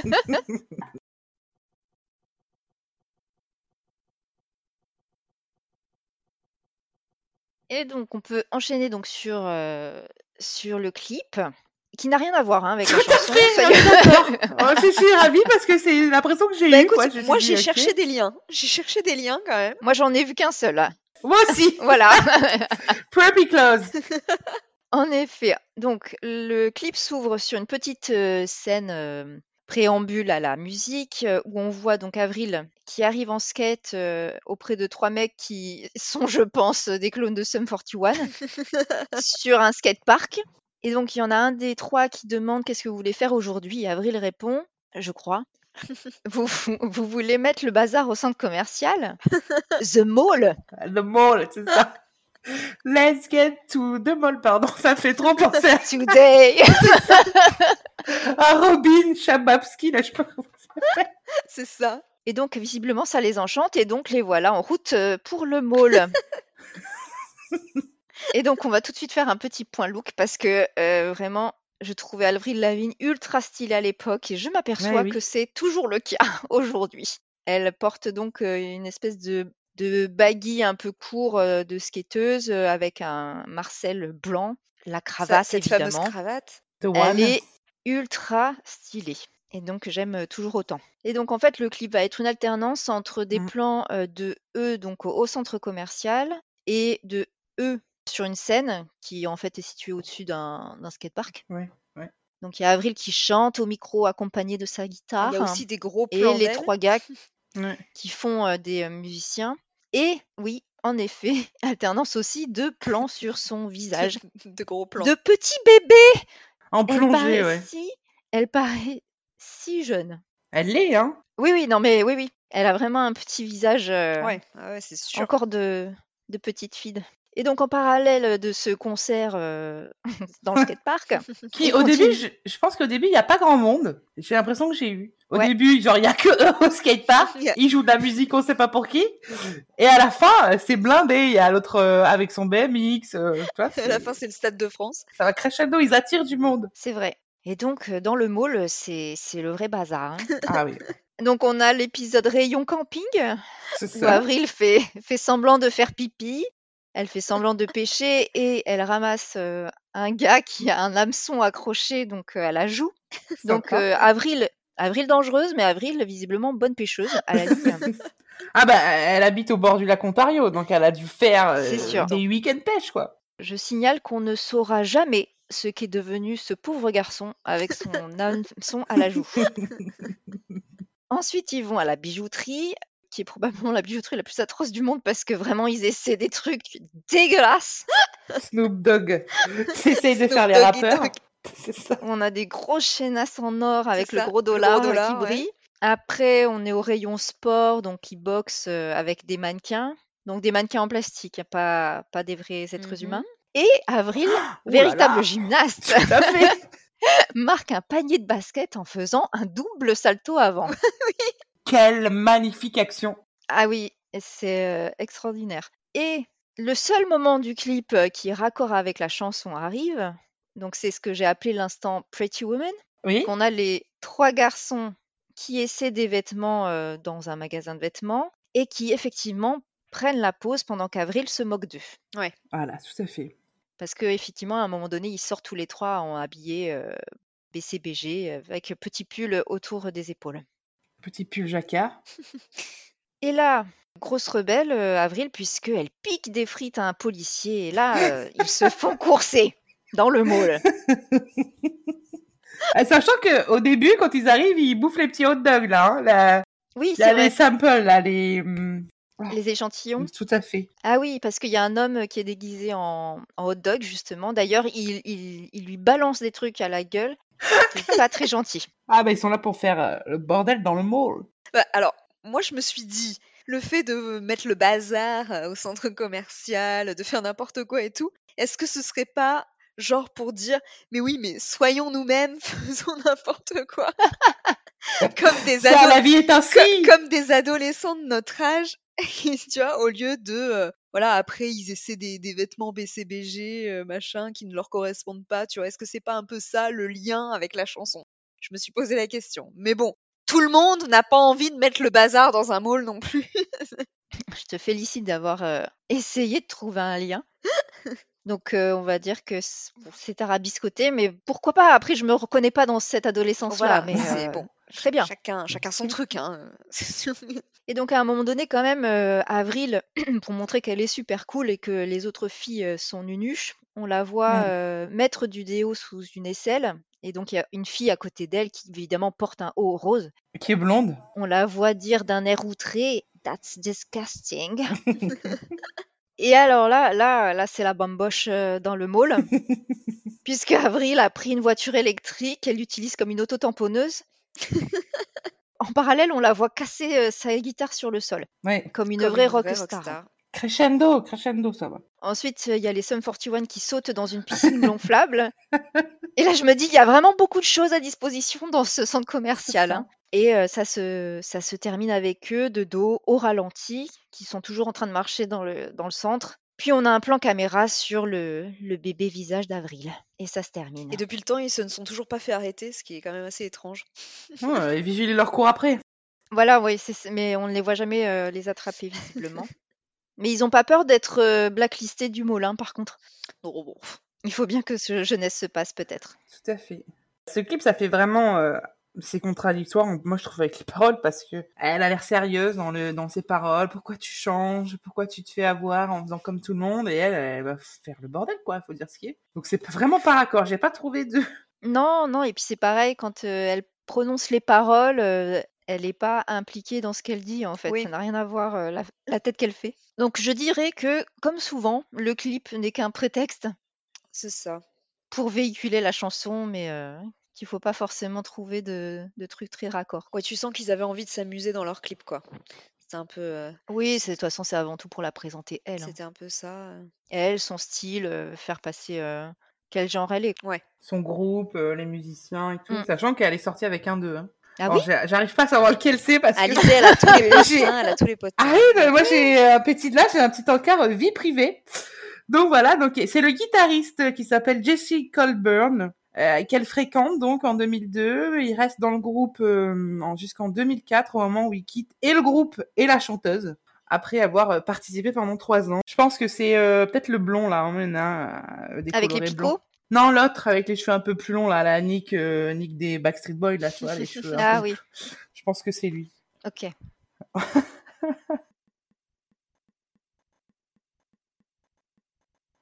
Et donc on peut enchaîner donc sur, euh, sur le clip qui n'a rien à voir hein, avec la Tout à chanson. d'accord. Oh, je suis ravie parce que c'est l'impression que j'ai Bah eue. écoute, quoi. Je me suis moi j'ai cherché des liens. J'ai cherché des liens quand même. Moi j'en ai vu qu'un seul. là. Moi aussi. (laughs) Voilà. (laughs) Preppy Close. (laughs) En effet, donc le clip s'ouvre sur une petite euh, scène euh, préambule à la musique euh, où on voit donc Avril qui arrive en skate euh, auprès de trois mecs qui (laughs) sont, je pense, des clones de Sum 41 (laughs) sur un skatepark. Et donc il y en a un des trois qui demande qu'est-ce que vous voulez faire aujourd'hui? Et Avril répond, je crois. (laughs) Vous, vous voulez mettre le bazar au centre commercial? The Mall Le mall, c'est ça. Let's get to the mall, pardon, ça fait trop penser à, Today à (laughs) Robin Shababski, là, je sais pas comment ça s'appelle. (laughs) C'est ça. Et donc, visiblement, ça les enchante et donc les voilà en route euh, pour le mall. (laughs) et donc, on va tout de suite faire un petit point look parce que euh, vraiment, je trouvais Avril Lavigne ultra stylée à l'époque et je m'aperçois Ouais, oui. que c'est toujours le cas aujourd'hui. Elle porte donc euh, une espèce de, de baggy un peu court euh, de skateuse euh, avec un Marcel blanc, la Ça- cravate cette évidemment. fameuse cravate. The Elle One. est ultra stylée. Et donc j'aime euh, toujours autant. Et donc en fait le clip va être une alternance entre des Mm. plans euh, de eux donc au, au centre commercial et de eux sur une scène qui en fait est située au-dessus d'un skatepark. Ouais, ouais. Donc il y a Avril qui chante au micro accompagné de sa guitare Il y a aussi des gros et plans les d'elle. trois gars (laughs) Ouais. qui font euh, des euh, musiciens. Et oui, en effet, (laughs) alternance aussi de plans sur son visage. (laughs) de gros plans. De petit bébé En Elle plongée, paraît ouais. si, elle paraît si jeune. Elle l'est, hein. Oui, oui, non, mais oui, oui. Elle a vraiment un petit visage euh, Ouais, ouais, c'est sûr. encore de, de petite fille. Et donc, en parallèle de ce concert euh, dans le (laughs) skatepark, Qui, au début, je, je pense qu'au début, il n'y a pas grand monde. J'ai l'impression que j'ai eu. Au Ouais. début, genre, il y a que eux au skatepark. Il y a- Ils jouent de la musique, on sait pas pour qui. Et à la fin, c'est blindé. Il y a l'autre euh, avec son BMX. euh, tu vois, (laughs) À la fin, c'est le Stade de France. ça va crescendo. Ils attirent du monde. c'est vrai. Et donc, dans le mall, c'est le vrai bazar. hein. (laughs) Ah oui, Donc, on a l'épisode rayon camping, c'est où. Avril fait, fait semblant de faire pipi, elle fait semblant de pêcher et elle ramasse euh, un gars qui a un hameçon accroché donc euh, à la joue. Donc, euh, Avril, Avril dangereuse, mais Avril visiblement bonne pêcheuse à la ligne. (laughs) Ah bah, elle habite au bord du lac Ontario, donc elle a dû faire sûr. des week-ends pêche, quoi. Je signale qu'on ne saura jamais ce qu'est devenu ce pauvre garçon avec son (laughs) hameçon à la joue. (laughs) Ensuite, ils vont à la bijouterie, qui est probablement la bijouterie la plus atroce du monde parce que vraiment, ils essaient des trucs dégueulasses. (laughs) Snoop Dogg (laughs) essaye de Snoop faire les rappeurs. (laughs) Ça. On a des grosses chaînasses en or avec le gros le gros dollar, dollar, qui ouais. brille. Après, on est au rayon sport, donc ils boxent euh, avec des mannequins. Donc des mannequins en plastique, pas, pas des vrais êtres Mhm. humains. Et Avril, (gasps) Oh véritable là. gymnaste, marque un panier de basket en faisant un double salto avant. Quelle magnifique action. Ah oui, c'est euh, extraordinaire. Et le seul moment du clip euh, qui est raccord avec la chanson arrive. Donc c'est ce que j'ai appelé l'instant Pretty Woman. Oui. On a les trois garçons qui essaient des vêtements euh, dans un magasin de vêtements et qui effectivement prennent la pause pendant qu'Avril se moque d'eux. Voilà, tout à fait. Parce qu'effectivement, à un moment donné, ils sortent tous les trois en habillés euh, BCBG avec petit pull autour des épaules. Petit pull jacquard. (laughs) Et là, grosse rebelle, euh, Avril, puisqu'elle pique des frites à un policier. Et là, euh, ils se (laughs) font courser dans le mall. (laughs) Ah, Sachant que au début, quand ils arrivent, ils bouffent les petits hot dogs là. Hein, la- Oui, c'est les samples là, les. hum, Les échantillons. Tout à fait. Ah oui, parce qu'il y a un homme qui est déguisé en, en hot dog, justement. D'ailleurs, il, il- il lui balance des trucs à la gueule. C'est pas très gentil. Ah bah ils sont là pour faire euh, le bordel dans le mall. Bah, alors, moi, je me suis dit, le fait de mettre le bazar euh, au centre commercial, de faire n'importe quoi et tout, est-ce que ce serait pas genre pour dire, mais oui, mais soyons nous-mêmes, (laughs) faisons n'importe quoi, (laughs) comme des Ça, ados, la vie est ainsi. co- comme des adolescents de notre âge, (laughs) et tu vois, au lieu de, euh, voilà, après ils essaient des, des vêtements BCBG, euh, machin, qui ne leur correspondent pas, tu vois, est-ce que c'est pas un peu ça le lien avec la chanson? Je me suis posé la question. Mais bon, tout le monde n'a pas envie de mettre le bazar dans un mall non plus. (laughs) Je te félicite d'avoir euh, essayé de trouver un lien. (laughs) Donc, euh, on va dire que c- bon, c'est arabiscoté, mais pourquoi pas? Après, je me reconnais pas dans cette adolescence-là, Voilà, mais c'est euh, bon. très bien. Chacun, chacun son truc, hein. c'est (laughs) sûr. Et donc, à un moment donné, quand même, euh, Avril, (clears throat) pour montrer qu'elle est super cool et que les autres filles sont nunuches, on la voit Mm. euh, mettre du déo sous une aisselle. Et donc, il y a une fille à côté d'elle qui, évidemment, porte un haut rose. Qui est blonde. On la voit dire d'un air outré That's disgusting. (laughs) (laughs) Et alors là, là, là, c'est la bamboche euh, dans le mall, (laughs) puisque Avril a pris une voiture électrique, elle l'utilise comme une auto-tamponneuse. (laughs) en parallèle, on la voit casser euh, sa guitare sur le sol, Ouais. comme une Comme vraie une vraie rockstar. Crescendo, crescendo, ça va. Ensuite, il y a les Sum 41 qui sautent dans une piscine gonflable. Et là, je me dis, il y a vraiment beaucoup de choses à disposition dans ce centre commercial. hein. Et euh, ça, se, ça se termine avec eux de dos au ralenti, qui sont toujours en train de marcher dans le, dans le centre. Puis on a un plan caméra sur le, le bébé visage d'Avril. Et ça se termine. Et depuis le temps, ils se ne sont toujours pas fait arrêter, ce qui est quand même assez étrange. Ouais, et vigiler leur cours après. Voilà, oui, c'est- c'est- mais on ne les voit jamais euh, les attraper visiblement. mais ils n'ont pas peur d'être euh, blacklistés du Molin, par contre. Non, bon. Il faut bien que ce jeunesse se passe, peut-être. Tout à fait. Ce clip, ça fait vraiment. euh, c'est contradictoire, moi je trouve, avec les paroles, parce que elle a l'air sérieuse dans, le, dans ses paroles. Pourquoi tu changes? Pourquoi tu te fais avoir en faisant comme tout le monde? Et elle, elle va faire le bordel, quoi, il faut dire ce qui est. Donc c'est pas- vraiment par accord. J'ai pas trouvé de. (laughs) Non, non, et puis c'est pareil, quand euh, elle prononce les paroles, euh, elle n'est pas impliquée dans ce qu'elle dit, en fait. Oui. Ça n'a rien à voir, euh, la, la tête qu'elle fait. Donc je dirais que, comme souvent, le clip n'est qu'un prétexte C'est ça. pour véhiculer la chanson, mais euh, qu'il faut pas forcément trouver de, de trucs très raccords. Ouais, tu sens qu'ils avaient envie de s'amuser dans leur clip, quoi. C'était un peu, euh, Oui, c'est- de toute façon, c'est avant tout pour la présenter, elle. hein. c'était un peu ça. euh. Elle, son style, euh, faire passer euh, quel genre elle est. Son groupe, euh, les musiciens et tout. Mm. Sachant qu'elle est sortie avec un d'eux. Hein. Ah Alors, oui? j'ai- J'arrive pas à savoir lequel c'est parce que. Elle a tous les (laughs) potes, J'ai- hein, elle a tous les potes. Ah oui, mais moi j'ai un petit là, j'ai un petit encart euh, vie privée. Donc voilà, donc c'est le guitariste qui s'appelle Jesse Colburn. Euh, qu'elle fréquente donc en 2002. Il reste dans le groupe euh, jusqu'en 2004 au moment où il quitte et le groupe et la chanteuse après avoir euh, participé pendant trois ans. Je pense que c'est peut-être le blond là, hein, hein, avec les picots. Non, l'autre avec les cheveux un peu plus longs là, la Nick, Nick des Backstreet Boys là, tu vois, les cheveux. ah oui. Je pense que c'est lui. Ok. (laughs)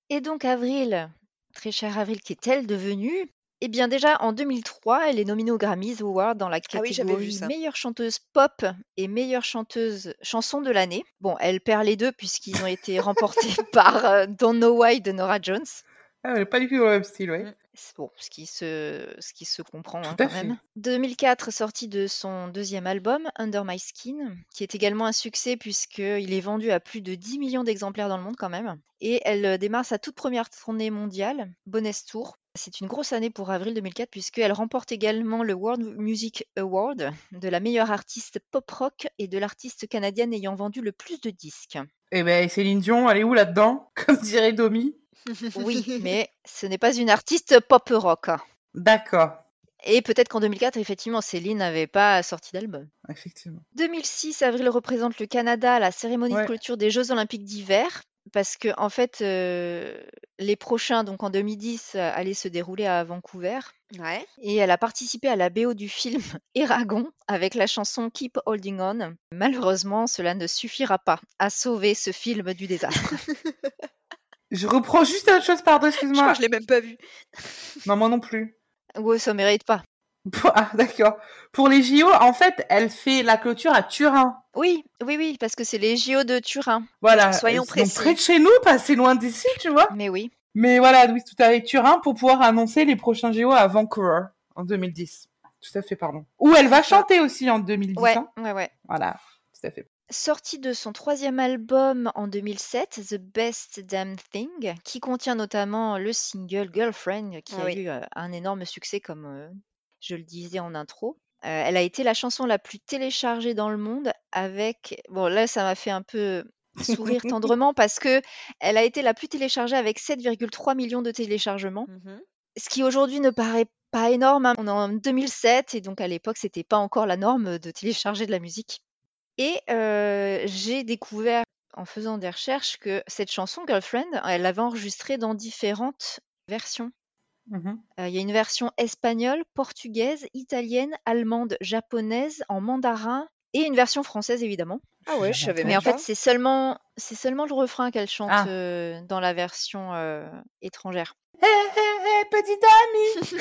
Et donc Avril, très chère Avril, qui est-elle devenue? Eh bien déjà en 2003, elle est nominée aux Grammys Awards dans la Ah oui, j'avais vu catégorie ça. meilleure chanteuse pop et meilleure chanteuse chanson de l'année. Bon, elle perd les deux puisqu'ils ont été remportés (laughs) par euh, Don't Know Why de Nora Jones. Ah, elle est pas du tout dans le même style, ouais. Mm. C'est Bon, ce qui se, ce qui se comprend hein, Tout à quand fait. même. 2004, sortie de son deuxième album, Under My Skin, qui est également un succès puisqu'il est vendu à plus de 10 millions d'exemplaires dans le monde quand même. Et elle euh, démarre sa toute première tournée mondiale, Bonus Tour. C'est une grosse année pour avril 2004 puisqu'elle remporte également le World Music Award de la meilleure artiste pop rock et de l'artiste canadienne ayant vendu le plus de disques. Eh ben, Céline Dion, elle est où là-dedans (laughs) Comme dirait Domi? Oui, mais ce n'est pas une artiste pop rock. D'accord, Et peut-être qu'en 2004, effectivement, Céline n'avait pas sorti d'album. effectivement. 2006, Avril représente le Canada à la cérémonie de clôture des Jeux olympiques d'hiver parce que en fait, euh, les prochains, donc en 2010, euh, allaient se dérouler à Vancouver. Ouais. Et elle a participé à la BO du film (laughs) Eragon avec la chanson Keep Holding On. Malheureusement, cela ne suffira pas à sauver ce film du désastre. (laughs) Je reprends juste une chose, pardon, Je crois excuse-moi. que je l'ai même pas vu. Non, moi non plus. ouais, ça mérite pas. (laughs) Ah, d'accord. Pour les JO, en fait, elle fait la clôture à Turin. Oui, oui, oui, parce que c'est les JO de Turin. Voilà. Soyons précis. près de chez nous, pas assez loin d'ici, tu vois. Mais oui. Mais voilà, oui, tout à fait Turin pour pouvoir annoncer les prochains JO à Vancouver en 2010. Tout à fait, pardon. Où elle va chanter aussi en 2010. Ouais, hein. ouais, ouais. Voilà, tout à fait. Sortie de son troisième album en 2007, The Best Damn Thing, qui contient notamment le single Girlfriend, qui a eu euh, un énorme succès, comme euh, je le disais en intro. Euh, elle a été la chanson la plus téléchargée dans le monde, avec... Bon, là, ça m'a fait un peu sourire (laughs) tendrement, parce que elle a été la plus téléchargée avec 7,3 millions de téléchargements, Mhm. ce qui aujourd'hui ne paraît pas énorme. hein. On est en 2007, et donc à l'époque, c'était pas encore la norme de télécharger de la musique. Et euh, j'ai découvert en faisant des recherches que cette chanson Girlfriend, elle l'avait enregistrée dans différentes versions. Mhm. Euh, Il y a une version espagnole, portugaise, italienne, allemande, japonaise, en mandarin et une version française évidemment. Ah ouais, je savais Mais en fait, c'est seulement c'est seulement le refrain qu'elle chante Ah. euh, dans la version euh, étrangère. Hé, hé, hé, petite amie.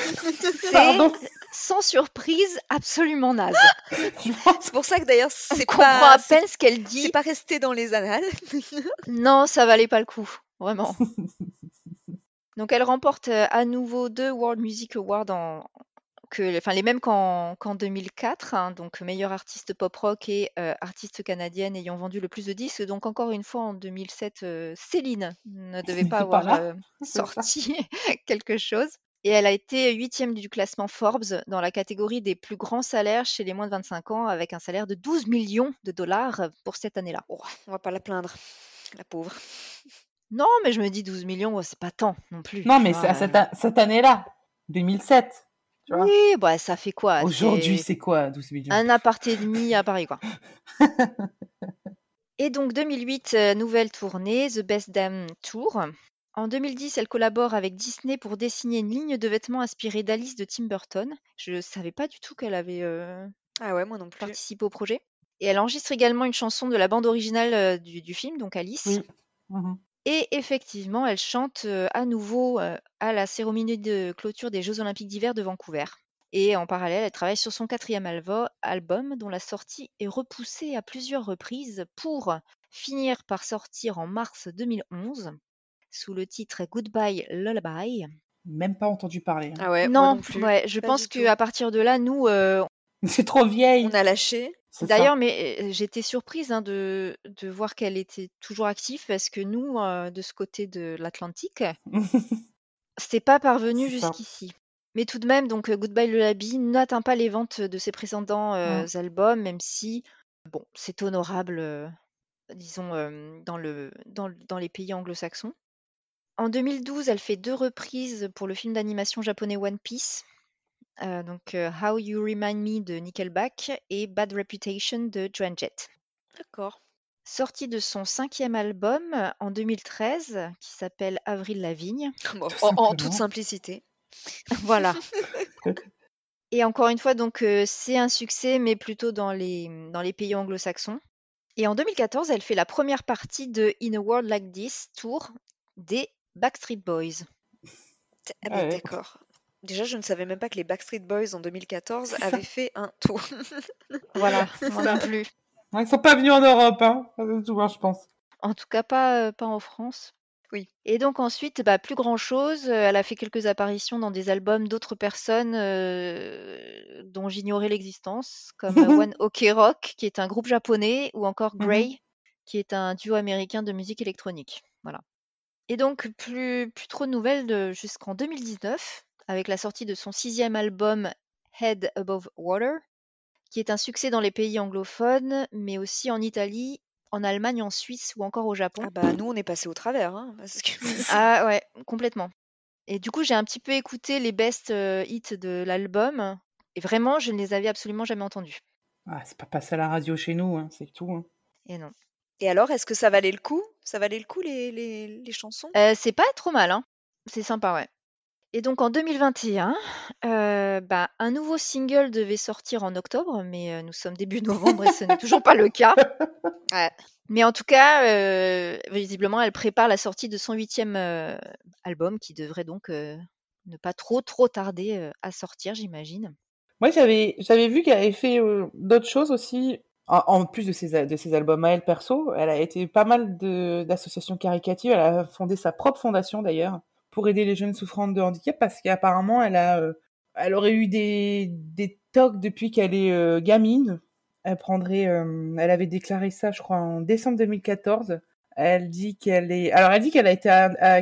(laughs) C'est sans surprise absolument naze. (laughs) (laughs) C'est pour ça que d'ailleurs, On c'est comprend pas, à c'est peine ce qu'elle dit. c'est pas resté dans les annales. Non, ça valait pas le coup, vraiment. Donc elle remporte euh, à nouveau deux World Music Awards en que, enfin les mêmes qu'en qu'en 2004, hein, donc meilleure artiste pop rock et euh, artiste canadienne ayant vendu le plus de disques. Donc encore une fois en 2007, euh, Céline ne (laughs) devait pas avoir euh, (laughs) sorti (laughs) quelque chose. Et elle a été huitième du classement Forbes dans la catégorie des plus grands salaires chez les moins de 25 ans, avec un salaire de 12 millions de dollars pour cette année-là. Oh, on va pas la plaindre, la pauvre. Non, mais je me dis 12 millions, c'est pas tant non plus. Non, mais c'est à euh. cette, a- cette année-là, 2007. Tu vois Oui, bah ça fait quoi? Aujourd'hui, C'est quoi 12 millions? un appart et demi à Paris, quoi. (laughs) Et donc 2008, euh, nouvelle tournée, The Best Damn Tour. En 2010, elle collabore avec Disney pour dessiner une ligne de vêtements inspirée d'Alice de Tim Burton. Je savais pas du tout qu'elle avait euh, Ah ouais, moi non plus. participé au projet. Et elle enregistre également une chanson de la bande originale euh, du, du film, donc Alice. Oui. Mhm. Et effectivement, elle chante euh, à nouveau euh, à la cérémonie de clôture des Jeux Olympiques d'hiver de Vancouver. Et en parallèle, elle travaille sur son quatrième alvo- album, dont la sortie est repoussée à plusieurs reprises pour finir par sortir en mars 2011 sous le titre Goodbye Lullaby. Même pas entendu parler. hein. Ah ouais, moi non, non plus. ouais, je Pas pense du tout. qu'à partir de là, nous, euh, (laughs) C'est trop vieille. On a lâché. C'est ça. D'ailleurs, mais euh, j'étais surprise hein, de, de voir qu'elle était toujours active parce que nous, euh, de ce côté de l'Atlantique, (laughs) c'est pas parvenu C'est ça. jusqu'ici. Mais tout de même, donc euh, Goodbye Lullaby n'atteint pas les ventes de ses précédents euh, Mm. albums, même si bon, c'est honorable, euh, disons, euh, dans le dans, le- dans les pays anglo-saxons. En 2012, elle fait deux reprises pour le film d'animation japonais One Piece. Euh, donc euh, How You Remind Me de Nickelback et Bad Reputation de Joan Jett. D'accord. Sortie de son cinquième album euh, en 2013 qui s'appelle Avril Lavigne. (laughs) Bon, en, toute simplicité. (laughs) (laughs) voilà. Et encore une fois, donc euh, c'est un succès, mais plutôt dans les, dans les pays anglo-saxons. Et en 2014, elle fait la première partie de In a World Like This tour des Backstreet Boys. Ah, Ah ouais. d'accord. Déjà, je ne savais même pas que les Backstreet Boys en 2014 avaient fait un tour. (laughs) Voilà, moi non plus. Ouais, Ils sont pas venus en Europe, hein. Hein, je pense. En tout cas, pas, euh, pas en France. Oui. Et donc ensuite, bah, plus grand-chose. Euh, Elle a fait quelques apparitions dans des albums d'autres personnes euh, dont j'ignorais l'existence, comme (laughs) One Ok Rock, qui est un groupe japonais, ou encore Mhm. Grey, qui est un duo américain de musique électronique. Voilà. Et donc, plus, plus trop de nouvelles de- jusqu'en 2019, avec la sortie de son sixième album Head Above Water, qui est un succès dans les pays anglophones, mais aussi en Italie, en Allemagne, en Suisse ou encore au Japon. Ah bah nous, on est passé au travers. Hein, parce que... (laughs) Ah ouais, complètement. Et du coup, j'ai un petit peu écouté les best euh, hits de l'album, et vraiment, je ne les avais absolument jamais entendus. Ah, c'est pas passé à la radio chez nous, hein, c'est tout. hein. Et non. Et alors, est-ce que ça valait le coup? Ça valait le coup, les, les, les chansons? Euh, c'est pas trop mal, hein. C'est sympa, ouais. Et donc en 2021, euh, bah, un nouveau single devait sortir en octobre, mais euh, nous sommes début novembre et ce n'est toujours pas le cas. (laughs) Ouais. Mais en tout cas, euh, visiblement, elle prépare la sortie de son huitième album qui devrait donc ne pas trop trop tarder à sortir, j'imagine. Moi, j'avais, j'avais vu qu'elle avait fait d'autres choses aussi. En, en plus de ses, de ses albums à elle perso, elle a été pas mal de, d'associations caricatives. Elle a fondé sa propre fondation d'ailleurs pour aider les jeunes souffrant de handicap parce qu'apparemment elle a, euh, elle aurait eu des, des tocs depuis qu'elle est euh, gamine. Elle prendrait, euh, elle avait déclaré ça, je crois, en décembre 2014. Elle dit qu'elle est, alors elle dit qu'elle a été,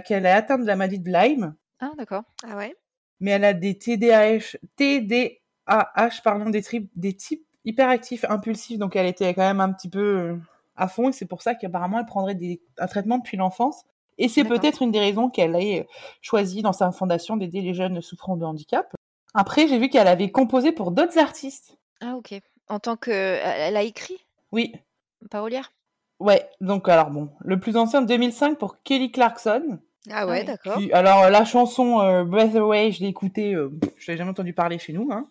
qu'elle est atteinte de la maladie de Lyme Ah, d'accord. Ah ouais mais elle a des TDAH, TDAH pardon, des, tri- des types hyperactifs impulsifs, donc elle était quand même un petit peu à fond, et c'est pour ça qu'apparemment elle prendrait des, un traitement depuis l'enfance. Et c'est peut-être une des raisons qu'elle ait choisi dans sa fondation d'aider les jeunes souffrant de handicap. Après, j'ai vu qu'elle avait composé pour d'autres artistes. Ah, ok. En tant que. Elle a écrit? Oui, Parolière ouais, donc alors bon, le plus ancien 2005 pour Kelly Clarkson. Ah ouais, ouais. d'accord. Alors la chanson euh, Breath Away, je l'ai écoutée, euh, je l'avais jamais entendu parler chez nous. Hein.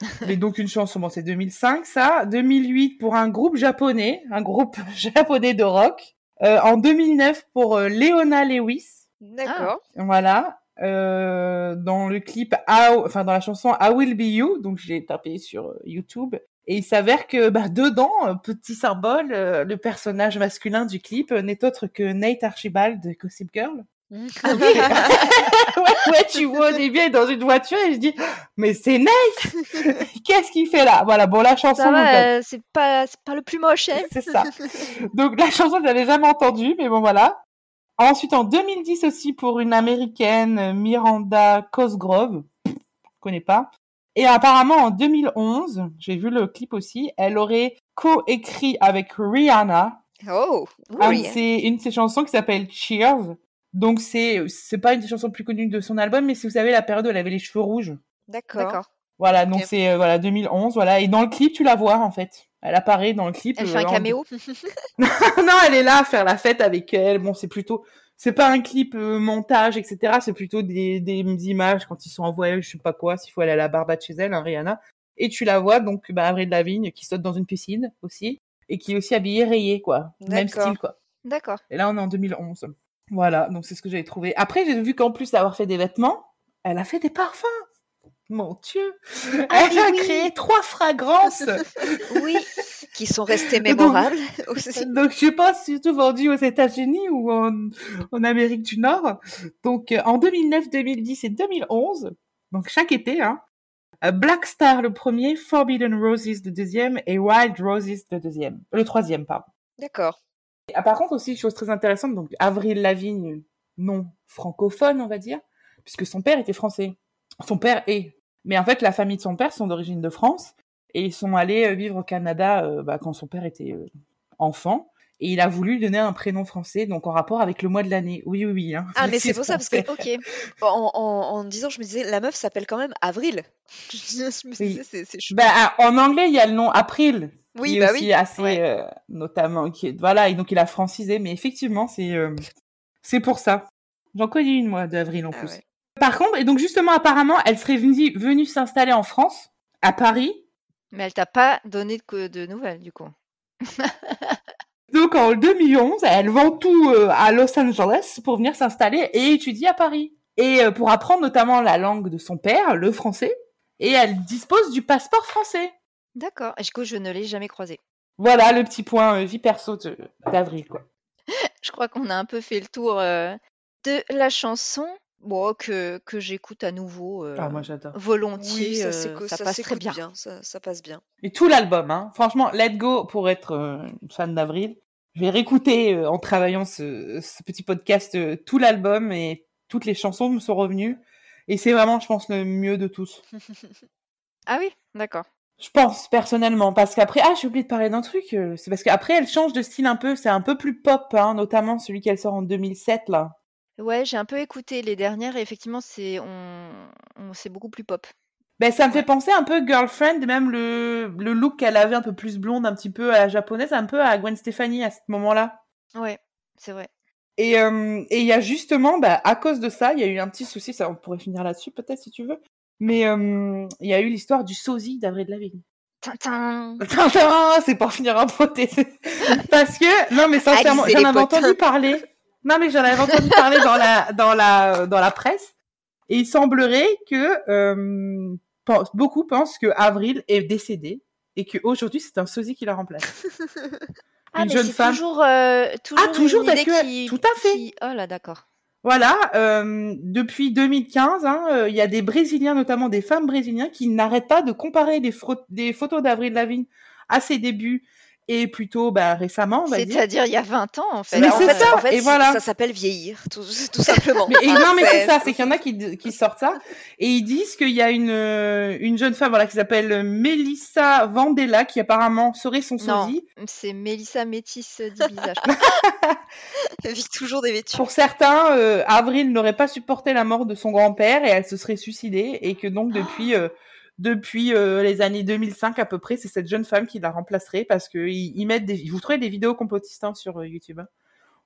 (laughs) Mais donc une chanson, bon c'est 2005 ça, 2008 pour un groupe japonais, un groupe (laughs) japonais de rock. Euh, en 2009 pour euh, Leona Lewis, D'accord. voilà. Euh, dans le clip, How- enfin dans la chanson I Will Be You, donc j'ai tapé sur euh, YouTube. Et il s'avère que bah, dedans, petit symbole, euh, le personnage masculin du clip n'est autre que Nate Archibald de Gossip Girl. Ah oui (laughs) ouais, ouais, tu vois au début elle est dans une voiture et je dis mais c'est Nate (laughs) Qu'est-ce qu'il fait là? Voilà, bon la chanson euh, c'est pas, c'est pas le plus moche, hein c'est ça. Donc la chanson je l'avais jamais entendue mais bon voilà. Ensuite en 2010 aussi pour une américaine Miranda Cosgrove, je connais pas. Et apparemment en 2011, j'ai vu le clip aussi, elle aurait co-écrit avec Rihanna Oh, un de oui. ses- une de ses chansons qui s'appelle Cheers. Donc c'est c'est pas une des chansons plus connues de son album, mais si vous savez la période où elle avait les cheveux rouges. D'accord. D'accord. Voilà, donc c'est euh, voilà 2011, voilà. Et dans le clip, tu la vois en fait. Elle apparaît dans le clip. Elle euh, fait un en- caméo (laughs) non, elle est là à faire la fête avec elle. Bon, c'est plutôt, c'est pas un clip euh, montage, etc. C'est plutôt des, des images quand ils sont en voyage, je sais pas quoi, s'il faut aller à la Barbade chez elle, hein, Rihanna. Et tu la vois donc, bah, Avril Lavigne qui saute dans une piscine aussi et qui est aussi habillée rayée quoi, même style quoi. D'accord. Et là, on est en 2011. Voilà, donc c'est ce que j'avais trouvé. Après, j'ai vu qu'en plus d'avoir fait des vêtements, elle a fait des parfums. Mon Dieu, Ah elle a oui. créé trois fragrances. (laughs) Oui, qui sont restés (laughs) Donc- mémorables aussi. Donc, je sais pas, surtout vendu aux États-Unis ou en, en Amérique du Nord. Donc, euh, en 2009, 2010 et 2011, donc chaque été, hein, euh, Black Star le premier, Forbidden Roses le deuxième et Wild Roses le deuxième, le troisième, pardon. D'accord. Ah, par contre aussi, chose très intéressante, donc Avril Lavigne, non francophone, on va dire, puisque son père était français. Son père est. Mais en fait, la famille de son père sont d'origine de France et ils sont allés euh, vivre au Canada euh, bah, quand son père était euh, enfant. Et il a voulu donner un prénom français, donc en rapport avec le mois de l'année. Oui, oui, oui. Hein. Ah, mais c'est pour ça, parce que, Ok. en, en, en disant, je me disais, la meuf s'appelle quand même Avril. (laughs) Je me Oui. disais, c'est chou. Bah, ah, en anglais, il y a le nom April, Oui, qui est bah aussi oui. assez, Ouais. euh, notamment, qui voilà, et donc il a francisé, mais effectivement, c'est, euh, c'est pour ça. J'en connais une, moi, d'Avril, en Ah plus. ouais. Par contre, et donc justement, apparemment, elle serait venue, venue s'installer en France, à Paris. Mais elle t'a pas donné de, de nouvelles, du coup. (laughs) Donc en 2011, elle vend tout euh, à Los Angeles pour venir s'installer et étudier à Paris. Et euh, pour apprendre notamment la langue de son père, le français. Et elle dispose du passeport français. D'accord. Et du coup, je ne l'ai jamais croisée? Voilà le petit point euh, vie perso d'Avril, quoi. (laughs) Je crois qu'on a un peu fait le tour euh, de la chanson. Bon, que, que j'écoute à nouveau euh, Ah, moi j'adore. volontiers. Oui, ça, euh, ça ça passe très s'écoute bien. bien. Ça, ça passe bien. Et tout l'album, hein. Franchement, Let Go pour être euh, fan d'Avril. Je vais réécouter euh, en travaillant ce, ce petit podcast euh, tout l'album et toutes les chansons me sont revenues. Et c'est vraiment, je pense, le mieux de tous. (laughs) Ah oui, d'accord. Je pense personnellement, parce qu'après, ah, j'ai oublié de parler d'un truc. euh, C'est parce qu'après, elle change de style un peu. C'est un peu plus pop, hein, notamment celui qu'elle sort en 2007 là. Ouais, j'ai un peu écouté les dernières et effectivement, c'est on, on- c'est beaucoup plus pop. Ben, ça me fait Ouais. penser un peu Girlfriend, même le, le look qu'elle avait un peu plus blonde, un petit peu à la japonaise, un peu à Gwen Stefani à ce moment-là. Ouais, c'est vrai. Et euh, et il y a justement, bah, à cause de ça, il y a eu un petit souci, ça on pourrait finir là-dessus peut-être si tu veux. Mais euh, il y a eu l'histoire du sosie d'Avril Lavigne. Tintin. (laughs) Tintin, c'est pour finir en beauté. (laughs) Parce que, non mais sincèrement, Alizé j'en les avais entendu parler. Non mais j'en avais entendu parler dans la, dans la, dans la presse. Et il semblerait que euh, pense- beaucoup pensent que Avril est décédée et qu'aujourd'hui c'est un sosie qui la remplace. Ah, Une mais jeune femme. toujours, euh, toujours, toujours, une idée qui, tout à fait. qui- Oh là, d'accord. Voilà, euh, depuis 2015, hein, euh, il y a des Brésiliens, notamment des femmes brésiliennes, qui n'arrêtent pas de comparer des, des photos d'Avril Lavigne à ses débuts et plutôt bah, récemment, on va dire. C'est-à-dire il y a 20 ans, en fait. Mais c'est ça, en fait, et voilà. ça s'appelle vieillir, tout, tout simplement. Mais, et non, mais c'est ça, c'est qu'il y en a qui, qui sortent ça et ils disent qu'il y a une, euh, une jeune femme voilà, qui s'appelle Melissa Vandella qui apparemment serait son sosie. c'est Mélissa Métis d'Ibiza. je crois. Elle vit toujours des vêtus. Pour certains, euh, Avril n'aurait pas supporté la mort de son grand-père et elle se serait suicidée et que donc depuis euh, depuis euh, les années 2005 à peu près, c'est cette jeune femme qui la remplacerait parce que ils, ils mettent des vous trouvez des vidéos complotistes hein, sur euh, YouTube hein,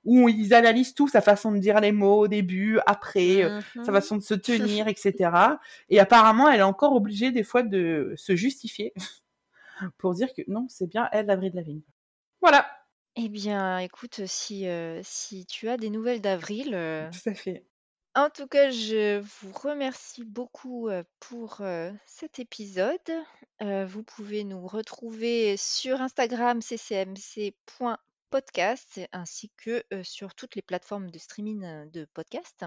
où ils analysent tout sa façon de dire les mots au début, après, euh, Mhm. sa façon de se tenir, etc. Et apparemment, elle est encore obligée des fois de se justifier (laughs) pour dire que non, c'est bien elle, Avril Lavigne. Voilà, Eh bien, écoute, si, si tu as des nouvelles d'Avril, tout à fait. En tout cas, je vous remercie beaucoup euh, pour euh, cet épisode. Euh, vous pouvez nous retrouver sur Instagram ccmc.podcast ainsi que sur toutes les plateformes de streaming de podcasts.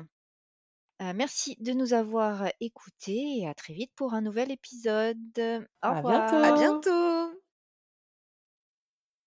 Euh, merci de nous avoir écoutés et à très vite pour un nouvel épisode. Au À revoir. bientôt. À bientôt.